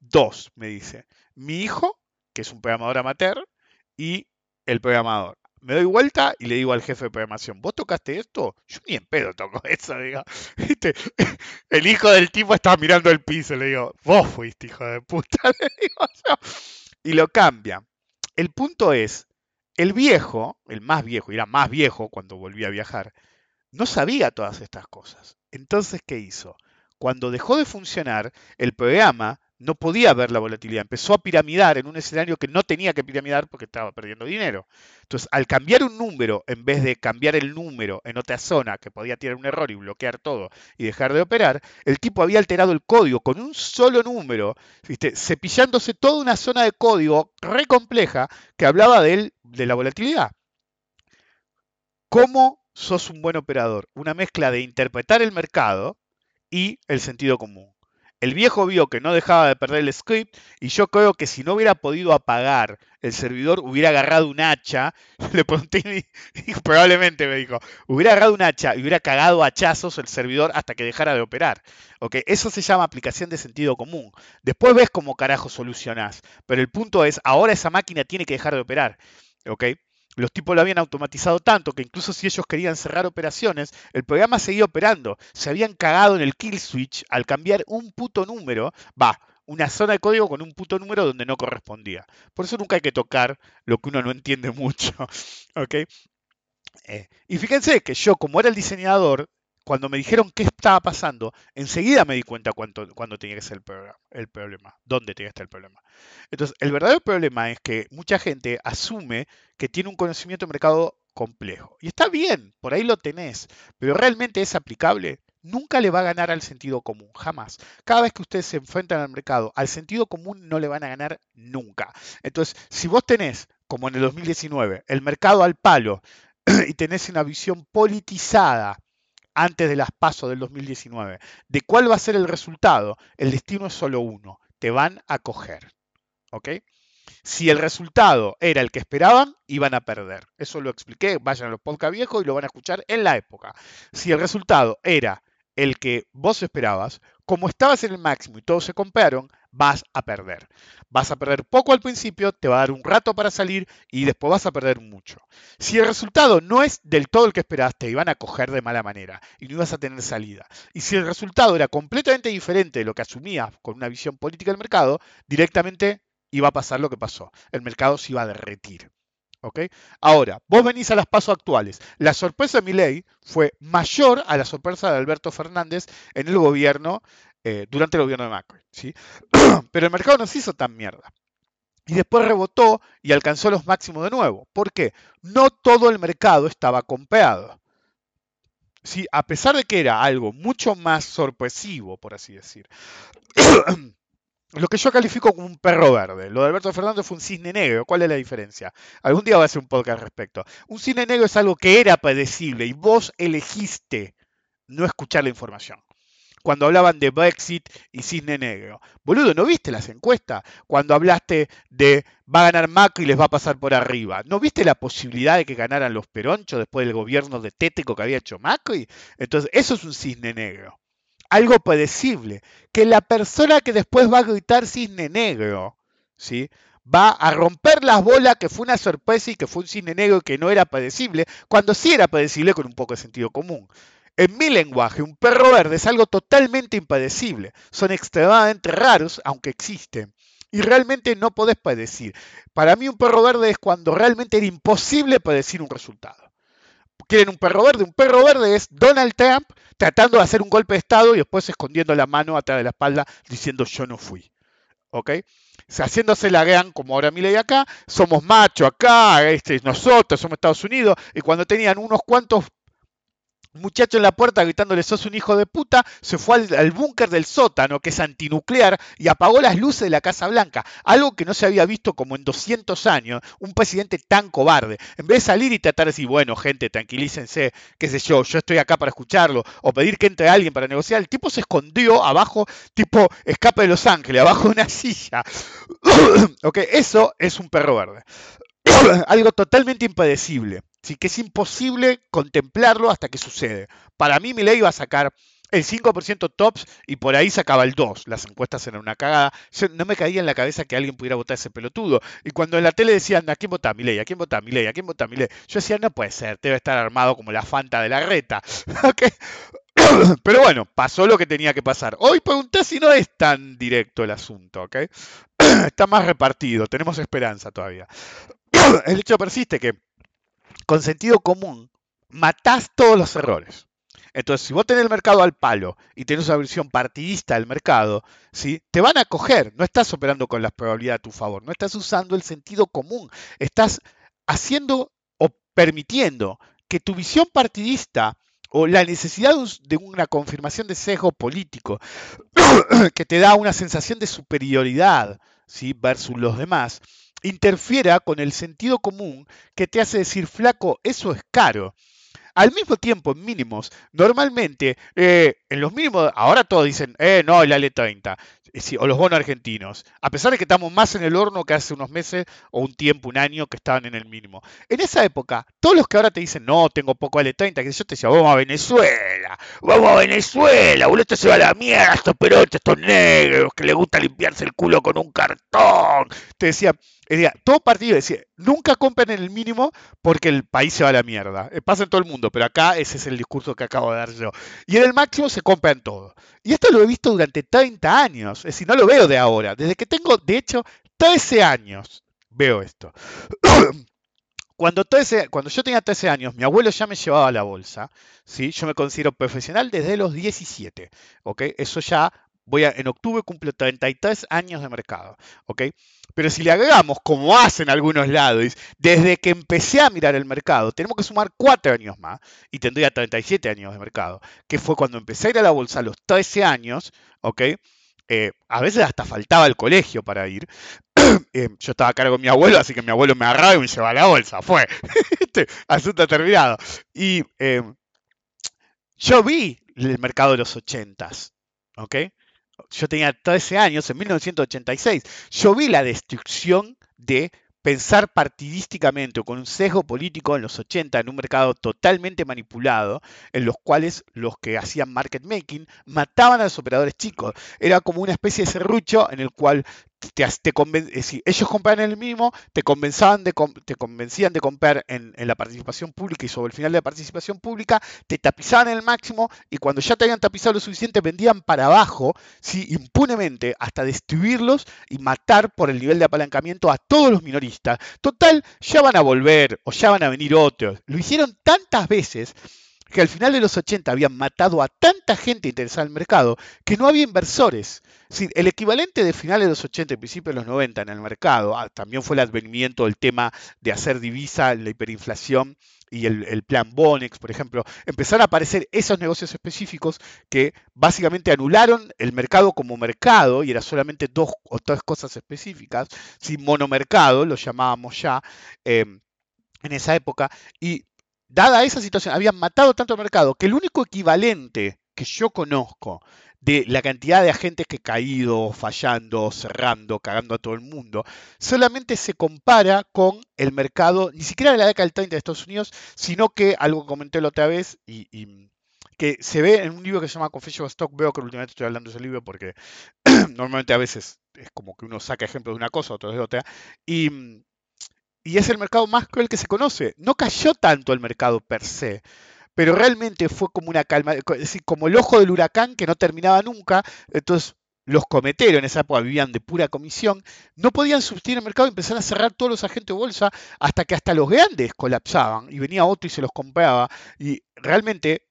Dos, me dice. Mi hijo, que es un programador amateur, y el programador. Me doy vuelta y le digo al jefe de programación, ¿vos tocaste esto? Yo ni en pedo toco eso, digo. El hijo del tipo estaba mirando el piso, le digo, vos fuiste hijo de puta. Y lo cambia. El punto es, el viejo, el más viejo, y era más viejo cuando volví a viajar, no sabía todas estas cosas. Entonces, ¿qué hizo? Cuando dejó de funcionar, el programa no podía ver la volatilidad, empezó a piramidar en un escenario que no tenía que piramidar porque estaba perdiendo dinero. Entonces, al cambiar un número, en vez de cambiar el número en otra zona que podía tirar un error y bloquear todo y dejar de operar, el tipo había alterado el código con un solo número, cepillándose toda una zona de código re compleja que hablaba de, de la volatilidad. ¿Cómo sos un buen operador. Una mezcla de interpretar el mercado y el sentido común. El viejo vio que no dejaba de perder el script y yo creo que si no hubiera podido apagar el servidor, hubiera agarrado un hacha. Le pregunté y, probablemente me dijo, hubiera agarrado un hacha y hubiera cagado hachazos el servidor hasta que dejara de operar. Eso se llama aplicación de sentido común. Después ves cómo carajo solucionás. Pero el punto es, ahora esa máquina tiene que dejar de operar. ¿okay? Los tipos lo habían automatizado tanto que incluso si ellos querían cerrar operaciones, el programa seguía operando. Se habían cagado en el kill switch al cambiar un puto número, va, una zona de código con un puto número donde no correspondía. Por eso nunca hay que tocar lo que uno no entiende mucho. ¿ok? Eh, y fíjense que yo, como era el diseñador, cuando me dijeron qué estaba pasando, enseguida me di cuenta cuánto, cuándo tenía que ser el, el problema, dónde tenía que estar el problema. Entonces, el verdadero problema es que mucha gente asume que tiene un conocimiento de mercado complejo. Y está bien, por ahí lo tenés, pero realmente es aplicable. Nunca le va a ganar al sentido común, jamás. Cada vez que ustedes se enfrentan al mercado, al sentido común no le van a ganar nunca. Entonces, si vos tenés, como en el 2019, el mercado al palo y tenés una visión politizada, antes de las pasos del 2019, de cuál va a ser el resultado, el destino es solo uno, te van a coger. ¿Ok? Si el resultado era el que esperaban, iban a perder. Eso lo expliqué, vayan a los podcast viejos y lo van a escuchar en la época. Si el resultado era el que vos esperabas, como estabas en el máximo y todos se compraron, vas a perder. Vas a perder poco al principio, te va a dar un rato para salir y después vas a perder mucho. Si el resultado no es del todo el que esperaste, iban a coger de mala manera y no ibas a tener salida. Y si el resultado era completamente diferente de lo que asumías con una visión política del mercado, directamente iba a pasar lo que pasó. El mercado se iba a derretir. Ahora, vos venís a las pasos actuales. La sorpresa de mi ley fue mayor a la sorpresa de Alberto Fernández en el gobierno, eh, durante el gobierno de Macri. ¿sí? Pero el mercado no se hizo tan mierda. y después rebotó y alcanzó los máximos de nuevo. ¿Por qué? No todo el mercado estaba compeado. ¿Sí? A pesar de que era algo mucho más sorpresivo, por así decir. Lo que yo califico como un perro verde. Lo de Alberto Fernández fue un cisne negro. ¿Cuál es la diferencia? Algún día va a hacer un podcast al respecto. Un cisne negro es algo que era predecible y vos elegiste no escuchar la información cuando hablaban de Brexit y Cisne Negro. Boludo, ¿no viste las encuestas? Cuando hablaste de va a ganar Macri y les va a pasar por arriba. ¿No viste la posibilidad de que ganaran los peronchos después del gobierno de tético que había hecho Macri? Entonces, eso es un cisne negro. Algo predecible. Que la persona que después va a gritar cisne negro, ¿sí? va a romper las bolas que fue una sorpresa y que fue un cisne negro que no era predecible, cuando sí era predecible con un poco de sentido común. En mi lenguaje, un perro verde es algo totalmente impadecible. Son extremadamente raros, aunque existen. Y realmente no podés predecir. Para mí un perro verde es cuando realmente era imposible predecir un resultado. ¿Quieren un perro verde? Un perro verde es Donald Trump tratando de hacer un golpe de Estado y después escondiendo la mano atrás de la espalda diciendo yo no fui. ¿Ok? haciéndose la gran, como ahora ley acá, somos macho acá, este, nosotros somos Estados Unidos, y cuando tenían unos cuantos muchacho en la puerta gritándole sos un hijo de puta, se fue al, búnker del sótano, que es antinuclear, y apagó las luces de la Casa Blanca. Algo que no se había visto como en 200 años, un presidente tan cobarde. En vez de salir y tratar de decir, bueno, gente, tranquilícense, qué sé yo, yo estoy acá para escucharlo, o pedir que entre alguien para negociar, el tipo se escondió abajo, tipo escape de Los Ángeles, abajo de una silla. ok, eso es un perro verde. Algo totalmente impredecible que es imposible contemplarlo hasta que sucede. Para mí, mi ley iba a sacar el 5% tops y por ahí sacaba el 2. Las encuestas eran una cagada. no me caía en la cabeza que alguien pudiera votar ese pelotudo. Y cuando en la tele decían, ¿a quién vota mi ley? ¿A quién vota mi ley? ¿A quién vota mi ley? Yo decía, no puede ser, debe estar armado como la Fanta de la reta. Pero bueno, pasó lo que tenía que pasar. Hoy pregunté si no es tan directo el asunto, ¿ok? Está más repartido, tenemos esperanza todavía. El hecho persiste que con sentido común, matás todos los errores. Entonces, si vos tenés el mercado al palo y tenés una visión partidista del mercado, ¿sí? te van a coger. No estás operando con las probabilidades a tu favor, no estás usando el sentido común. Estás haciendo o permitiendo que tu visión partidista o la necesidad de una confirmación de sesgo político que te da una sensación de superioridad ¿sí? versus los demás, interfiera con el sentido común que te hace decir, flaco, eso es caro. Al mismo tiempo, en mínimos, normalmente, eh, en los mínimos, ahora todos dicen, eh, no, el ALE30, o los bonos argentinos, a pesar de que estamos más en el horno que hace unos meses o un tiempo, un año que estaban en el mínimo. En esa época, todos los que ahora te dicen, no, tengo poco ALE30, que yo te decía, vamos a Venezuela, vamos a Venezuela, boludo, esto se va a la mierda, estos perotes, estos negros, que le gusta limpiarse el culo con un cartón. Te decía, todo partido decía, nunca compren en el mínimo porque el país se va a la mierda. Eh, pasa en todo el mundo, pero acá ese es el discurso que acabo de dar yo. Y en el máximo se compran todo. Y esto lo he visto durante 30 años. Es decir, no lo veo de ahora. Desde que tengo, de hecho, 13 años veo esto. Cuando, cuando yo tenía 13 años, mi abuelo ya me llevaba a la bolsa. ¿sí? Yo me considero profesional desde los 17. ¿ok? Eso ya voy a, en octubre cumplo 33 años de mercado, ¿ok? Pero si le agregamos, como hacen algunos lados, desde que empecé a mirar el mercado, tenemos que sumar 4 años más y tendría 37 años de mercado, que fue cuando empecé a ir a la bolsa a los 13 años, ¿ok? Eh, a veces hasta faltaba el colegio para ir. Eh, yo estaba a cargo de mi abuelo, así que mi abuelo me agarraba y me llevaba a la bolsa. Fue. Este, asunto terminado. Y eh, yo vi el mercado de los 80s. ¿Ok? Yo tenía 13 años, en 1986, yo vi la destrucción de pensar partidísticamente o con un sesgo político en los 80 en un mercado totalmente manipulado, en los cuales los que hacían market making mataban a los operadores chicos. Era como una especie de serrucho en el cual te, te ellos compraban el mínimo, te, convenzaban de, te convencían de comprar en, la participación pública y sobre el final de la participación pública, te tapizaban el máximo y cuando ya te habían tapizado lo suficiente vendían para abajo, ¿sí? impunemente, hasta destruirlos y matar por el nivel de apalancamiento a todos los minoristas. Total, ya van a volver o ya van a venir otros. Lo hicieron tantas veces que al final de los 80 habían matado a tanta gente interesada en el mercado que no había inversores. el equivalente de finales de los 80 y principios de los 90 en el mercado, ah, también fue el advenimiento del tema de hacer divisa, la hiperinflación y el, plan Bonex, por ejemplo, empezaron a aparecer esos negocios específicos que básicamente anularon el mercado como mercado y era solamente dos o tres cosas específicas, sin monomercado, lo llamábamos ya em, en esa época, y dada esa situación, habían matado tanto el mercado que el único equivalente que yo conozco de la cantidad de agentes que caído, fallando, cerrando, cagando a todo el mundo, solamente se compara con el mercado, ni siquiera de la década del 30 de Estados Unidos, sino que algo que comenté la otra vez y, que se ve en un libro que se llama Confession of Stock. Que últimamente estoy hablando de ese libro porque normalmente a veces es como que uno saca ejemplos de una cosa, otro de otra. Y, y es el mercado más cruel que se conoce. No cayó tanto el mercado per se, pero realmente fue como una calma, decir, como el ojo del huracán que no terminaba nunca, entonces los cometeros en esa época vivían de pura comisión, no podían subsistir el mercado y empezaron a cerrar todos los agentes de bolsa hasta que hasta los grandes colapsaban y venía otro y se los compraba. Y realmente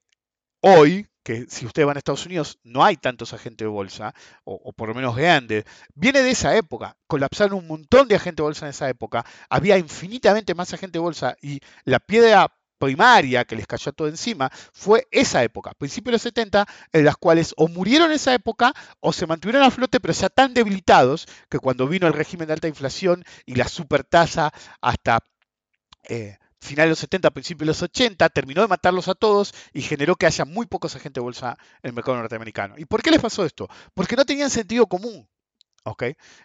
hoy, que si ustedes van a Estados Unidos no hay tantos agentes de bolsa, o, por lo menos grandes, viene de esa época. Colapsaron un montón de agentes de bolsa en esa época, había infinitamente más agentes de bolsa y la piedra primaria que les cayó todo encima fue esa época, principios de los 70, en las cuales o murieron esa época o se mantuvieron a flote, pero ya tan debilitados que cuando vino el régimen de alta inflación y la supertasa hasta eh, finales de los 70, principios de los 80, terminó de matarlos a todos y generó que haya muy pocos agentes de bolsa en el mercado norteamericano. ¿Y por qué les pasó esto? Porque no tenían sentido común.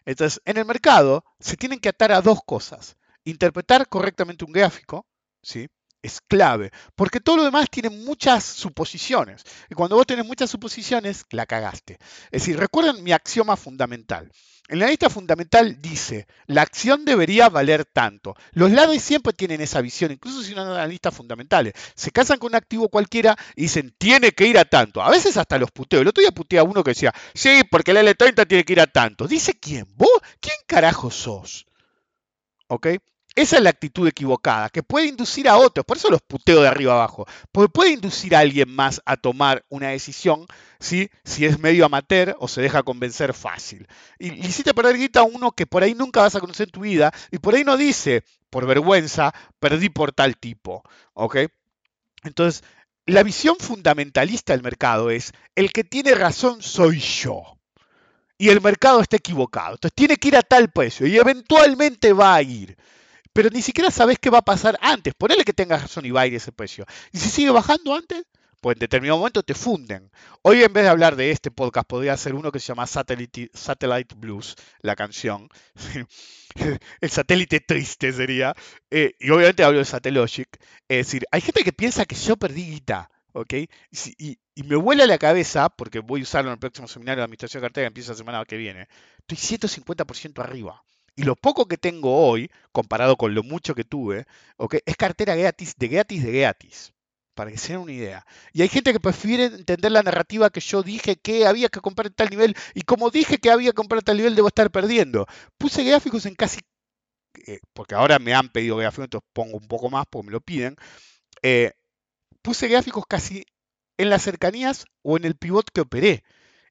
Entonces, en el mercado se tienen que atar a dos cosas. Interpretar correctamente un gráfico, ¿sí? Es clave, porque todo lo demás tiene muchas suposiciones. Y cuando vos tenés muchas suposiciones, la cagaste. Es decir, recuerden mi axioma fundamental. El analista fundamental dice, la acción debería valer tanto. Los lados siempre tienen esa visión, incluso si no son analistas fundamentales. Se casan con un activo cualquiera y dicen, tiene que ir a tanto. A veces hasta los puteo. El otro día puteé a uno que decía, sí, porque el L30 tiene que ir a tanto. ¿Dice quién? ¿Vos? ¿Quién carajo sos? ¿Ok? Esa es la actitud equivocada, que puede inducir a otros, por eso los puteo de arriba abajo, porque puede inducir a alguien más a tomar una decisión ¿sí? si es medio amateur o se deja convencer fácil. Y le hiciste perder guita a uno que por ahí nunca vas a conocer en tu vida y por ahí no dice, por vergüenza, perdí por tal tipo. ¿ok? Entonces, la visión fundamentalista del mercado es, el que tiene razón soy yo. Y el mercado está equivocado. Entonces tiene que ir a tal precio y eventualmente va a ir pero ni siquiera sabes qué va a pasar antes. Ponele que tengas razón y va a ir ese precio. Y si sigue bajando antes, pues en determinado momento te funden. Hoy en vez de hablar de este podcast, podría ser uno que se llama Satellite, Satellite Blues, la canción. El satélite triste sería. Eh, y obviamente hablo de Satellogic. Es decir, hay gente que piensa que yo perdí guita. ¿ok? Y, y, me vuela la cabeza, porque voy a usarlo en el próximo seminario de administración de cartera que empieza la semana que viene. Estoy 150% arriba. Y lo poco que tengo hoy, comparado con lo mucho que tuve, es cartera gratis de gratis de gratis. Para que se una idea. Y hay gente que prefiere entender la narrativa que yo dije que había que comprar en tal nivel. Y como dije que había que comprar tal nivel, debo estar perdiendo. Puse gráficos en casi. Eh, porque ahora me han pedido gráficos, entonces pongo un poco más porque me lo piden. Eh, puse gráficos casi en las cercanías o en el pivot que operé.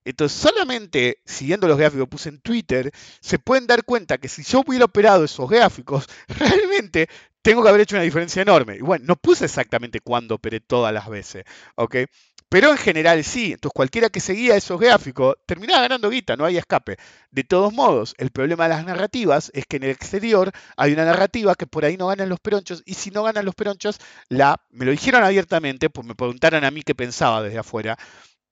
Entonces, solamente siguiendo los gráficos que puse en Twitter, se pueden dar cuenta que si yo hubiera operado esos gráficos, realmente tengo que haber hecho una diferencia enorme. Y bueno, no puse exactamente cuándo operé todas las veces, ¿ok? Pero en general sí. Entonces, cualquiera que seguía esos gráficos terminaba ganando guita, no hay escape. De todos modos, el problema de las narrativas es que en el exterior hay una narrativa que por ahí no ganan los peronchos, y si no ganan los peronchos, la, me lo dijeron abiertamente, pues me preguntaron a mí qué pensaba desde afuera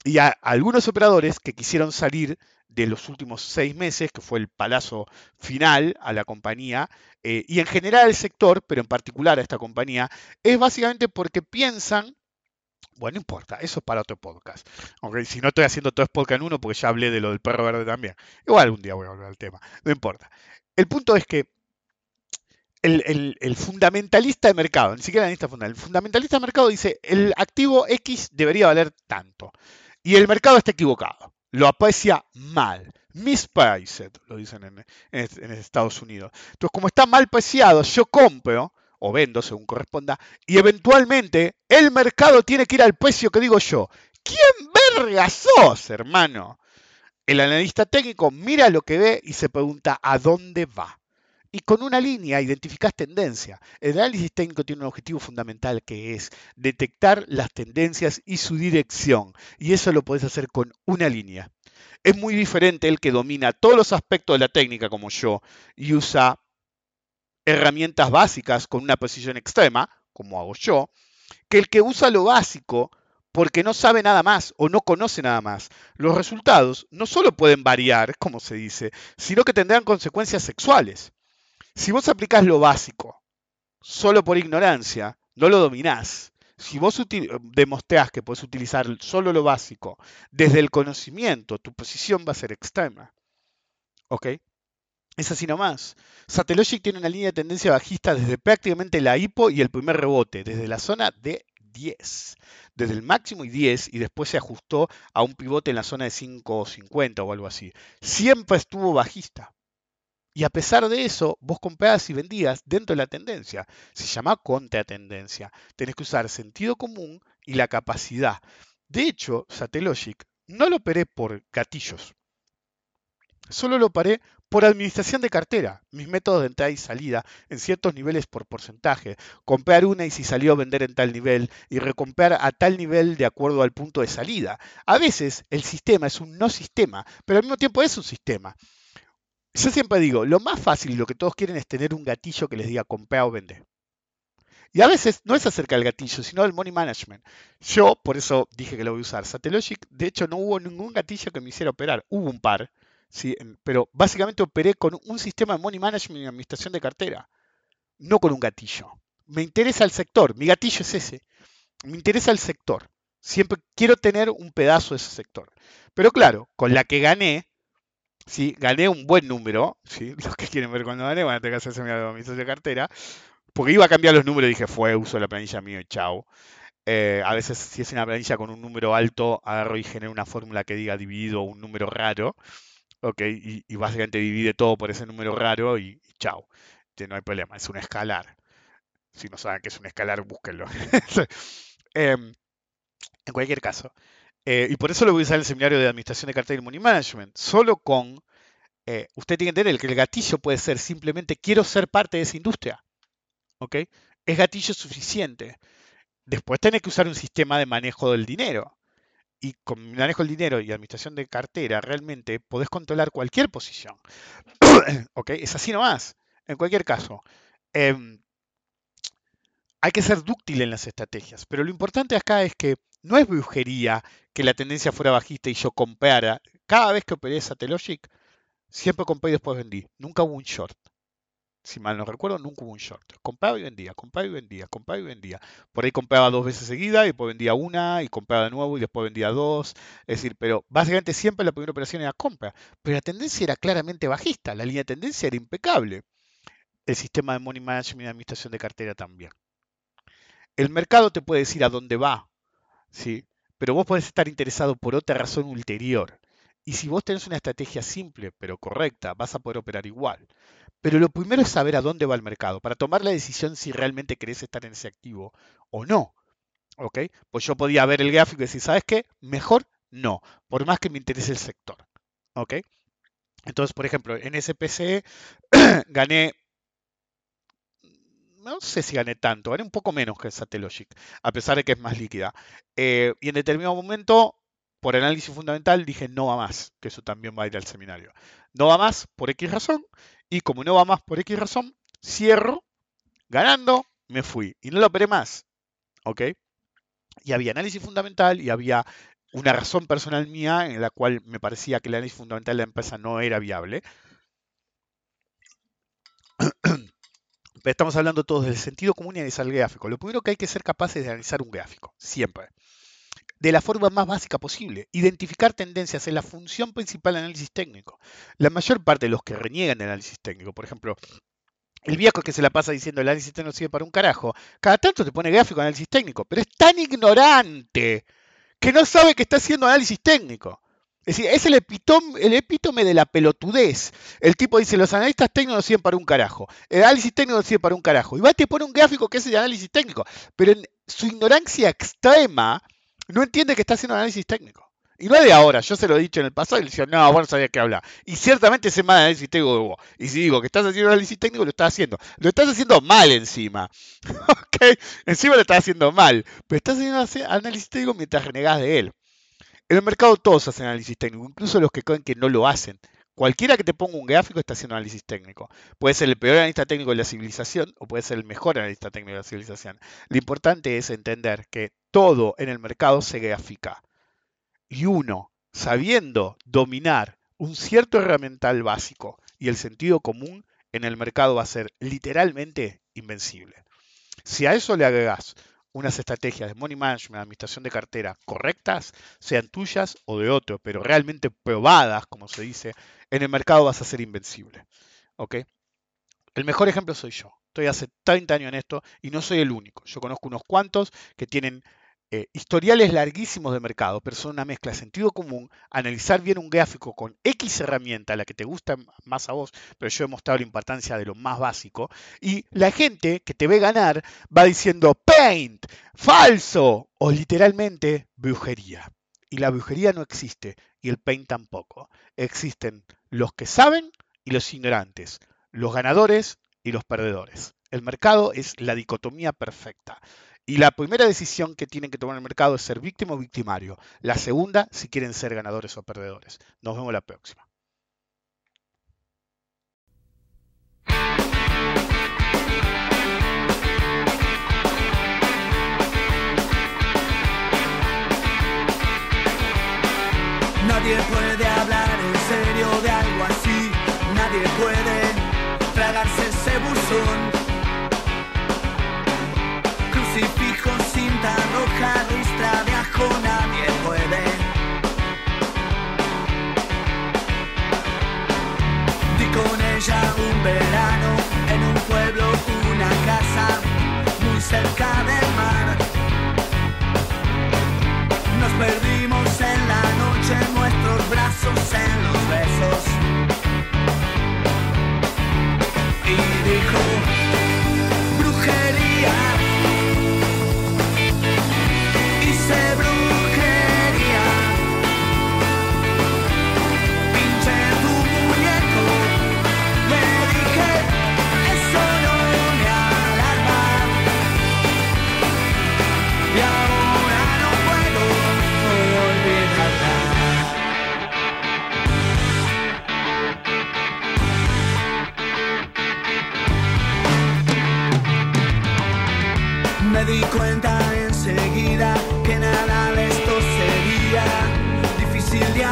y a algunos operadores que quisieron salir de los últimos seis meses, que fue el palazo final a la compañía, eh, y en general al sector, pero en particular a esta compañía, es básicamente porque piensan, bueno, no importa, eso es para otro podcast. Aunque si no estoy haciendo todo es podcast en uno, porque ya hablé de lo del perro verde también. Igual algún día voy a hablar del tema, no importa. El punto es que el, fundamentalista de mercado, ni siquiera el fundamentalista, el fundamentalista de mercado dice, el activo X debería valer tanto. Y el mercado está equivocado, lo aprecia mal. Mispriced, lo dicen en, Estados Unidos. Entonces, como está mal preciado, yo compro, o vendo según corresponda, y eventualmente el mercado tiene que ir al precio que digo yo. ¿Quién verga sos, hermano? El analista técnico mira lo que ve y se pregunta a dónde va. Y con una línea identificas tendencia. El análisis técnico tiene un objetivo fundamental que es detectar las tendencias y su dirección. Y eso lo puedes hacer con una línea. Es muy diferente el que domina todos los aspectos de la técnica como yo y usa herramientas básicas con una precisión extrema, como hago yo, que el que usa lo básico porque no sabe nada más o no conoce nada más. Los resultados no solo pueden variar, como se dice, sino que tendrán consecuencias sexuales. Si vos aplicás lo básico solo por ignorancia, no lo dominás. Si vos demostrás que puedes utilizar solo lo básico desde el conocimiento, tu posición va a ser extrema. ¿Ok? Es así nomás. Satellogic tiene una línea de tendencia bajista desde prácticamente la hipo y el primer rebote, desde la zona de 10. Desde el máximo y 10 y después se ajustó a un pivote en la zona de 5.50 o algo así. Siempre estuvo bajista. Y a pesar de eso, vos comprabas y vendías dentro de la tendencia. Se llama contratendencia. Tenés que usar sentido común y la capacidad. De hecho, Satellogic no lo operé por gatillos. Solo lo paré por administración de cartera, mis métodos de entrada y salida en ciertos niveles por porcentaje, comprar una y si salió vender en tal nivel y recomprar a tal nivel de acuerdo al punto de salida. A veces el sistema es un no sistema, pero al mismo tiempo es un sistema. Yo siempre digo, lo más fácil y lo que todos quieren es tener un gatillo que les diga comprar o vender. Y a veces no es acerca del gatillo, sino del money management. Yo, por eso dije que lo voy a usar. Satellogic, de hecho, no hubo ningún gatillo que me hiciera operar. Hubo un par, ¿sí? pero básicamente operé con un sistema de money management y administración de cartera, no con un gatillo. Me interesa el sector, mi gatillo es ese. Me interesa el sector. Siempre quiero tener un pedazo de ese sector. Pero claro, con la que gané, ¿sí? gané un buen número, ¿sí? los que quieren ver cuando gané van a tener que hacerse mi socio de cartera, porque iba a cambiar los números, dije, fue, uso la planilla mío y chao. Eh, a veces si es una planilla con un número alto, agarro y genero una fórmula que diga dividido un número raro, ok, y, básicamente divide todo por ese número raro y, chao. no hay problema, es un escalar. Si no saben qué es un escalar, búsquenlo. Em, en cualquier caso, eh, y por eso lo voy a usar en el seminario de Administración de Cartera y Money Management. Solo con, eh, usted tiene que entender que el gatillo puede ser simplemente quiero ser parte de esa industria. ¿Ok? Es gatillo suficiente. Después tiene que usar un sistema de manejo del dinero. Y con manejo del dinero y administración de cartera, realmente podés controlar cualquier posición. ¿Ok? Es así nomás. En cualquier caso. Em, hay que ser dúctil en las estrategias. Pero lo importante acá es que no es brujería que la tendencia fuera bajista y yo comprara. Cada vez que operé Satellogic, siempre compré y después vendí. Nunca hubo un short. Si mal no recuerdo, nunca hubo un short. Compraba y vendía, compraba y vendía, compraba y vendía. Por ahí compraba dos veces seguida y después vendía una y compraba de nuevo y después vendía dos. Es decir, pero básicamente siempre la primera operación era compra. Pero la tendencia era claramente bajista. La línea de tendencia era impecable. El sistema de money management y administración de cartera también. El mercado te puede decir a dónde va, ¿sí? pero vos podés estar interesado por otra razón ulterior. Y si vos tenés una estrategia simple pero correcta, vas a poder operar igual. Pero lo primero es saber a dónde va el mercado para tomar la decisión si realmente querés estar en ese activo o no. ¿Ok? Pues yo podía ver el gráfico y decir, ¿sabes qué? Mejor no, por más que me interese el sector. ¿Ok? Entonces, por ejemplo, en SPC gané no sé si gané tanto, gané un poco menos que Satellogic, a pesar de que es más líquida. Eh, y en determinado momento, por análisis fundamental, dije no va más, que eso también va a ir al seminario. No va más por X razón, y como no va más por X razón, cierro, ganando, me fui. Y no lo operé más. ¿Ok? Y había análisis fundamental y había una razón personal mía en la cual me parecía que el análisis fundamental de la empresa no era viable. Estamos hablando todos del sentido común y analizar el gráfico. Lo primero que hay que ser capaces de analizar un gráfico, siempre. De la forma más básica posible. Identificar tendencias es la función principal del análisis técnico. La mayor parte de los que reniegan del análisis técnico, por ejemplo, el viejo que se la pasa diciendo el análisis técnico sirve para un carajo, cada tanto te pone gráfico análisis técnico, pero es tan ignorante que no sabe que está haciendo análisis técnico. Es decir, es el epítome, de la pelotudez. El tipo dice, los analistas técnicos no sirven para un carajo. El análisis técnico no sirve para un carajo. Y va te pone un gráfico que es el análisis técnico. Pero en su ignorancia extrema, no entiende que está haciendo análisis técnico. Y no es de ahora, yo se lo he dicho en el pasado y le decía, no, vos no sabías qué hablar. Y ciertamente ese mal análisis técnico de vos. Y si digo que estás haciendo análisis técnico, lo estás haciendo. Lo estás haciendo mal encima. ¿Ok? Encima lo estás haciendo mal. Pero estás haciendo análisis técnico mientras renegás de él. En el mercado todos hacen análisis técnico, incluso los que creen que no lo hacen. Cualquiera que te ponga un gráfico está haciendo análisis técnico. Puede ser el peor analista técnico de la civilización o puede ser el mejor analista técnico de la civilización. Lo importante es entender que todo en el mercado se grafica. Y uno, sabiendo dominar un cierto herramental básico y el sentido común, en el mercado va a ser literalmente invencible. Si a eso le agregas unas estrategias de money management, administración de cartera correctas, sean tuyas o de otro, pero realmente probadas, como se dice, en el mercado vas a ser invencible. ¿Ok? El mejor ejemplo soy yo. Estoy hace 30 años en esto y no soy el único. Yo conozco unos cuantos que tienen eh, historiales larguísimos de mercado, pero son una mezcla sentido común, analizar bien un gráfico con X herramienta, la que te gusta más a vos, pero yo he mostrado la importancia de lo más básico, y la gente que te ve ganar va diciendo paint, falso, o literalmente brujería. Y la brujería no existe, y el paint tampoco. Existen los que saben y los ignorantes, los ganadores y los perdedores. El mercado es la dicotomía perfecta. Y la primera decisión que tienen que tomar el mercado es ser víctima o victimario. La segunda, si quieren ser ganadores o perdedores. Nos vemos la próxima. Nadie puede hablar en serio de algo así. Nadie puede tragarse ese buzón. Roja, ristra de ajo, nadie puede. Di con ella un verano en un pueblo, una casa muy cerca del mar. Nos perdimos en la noche, nuestros brazos en los besos. Y dijo,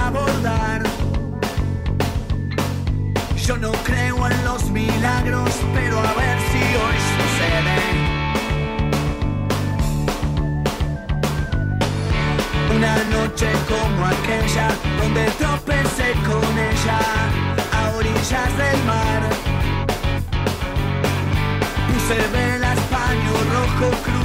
abordar. Yo no creo en los milagros, pero a ver si hoy sucede. Una noche como aquella, donde tropecé con ella a orillas del mar. Puse velas, paño rojo, cruz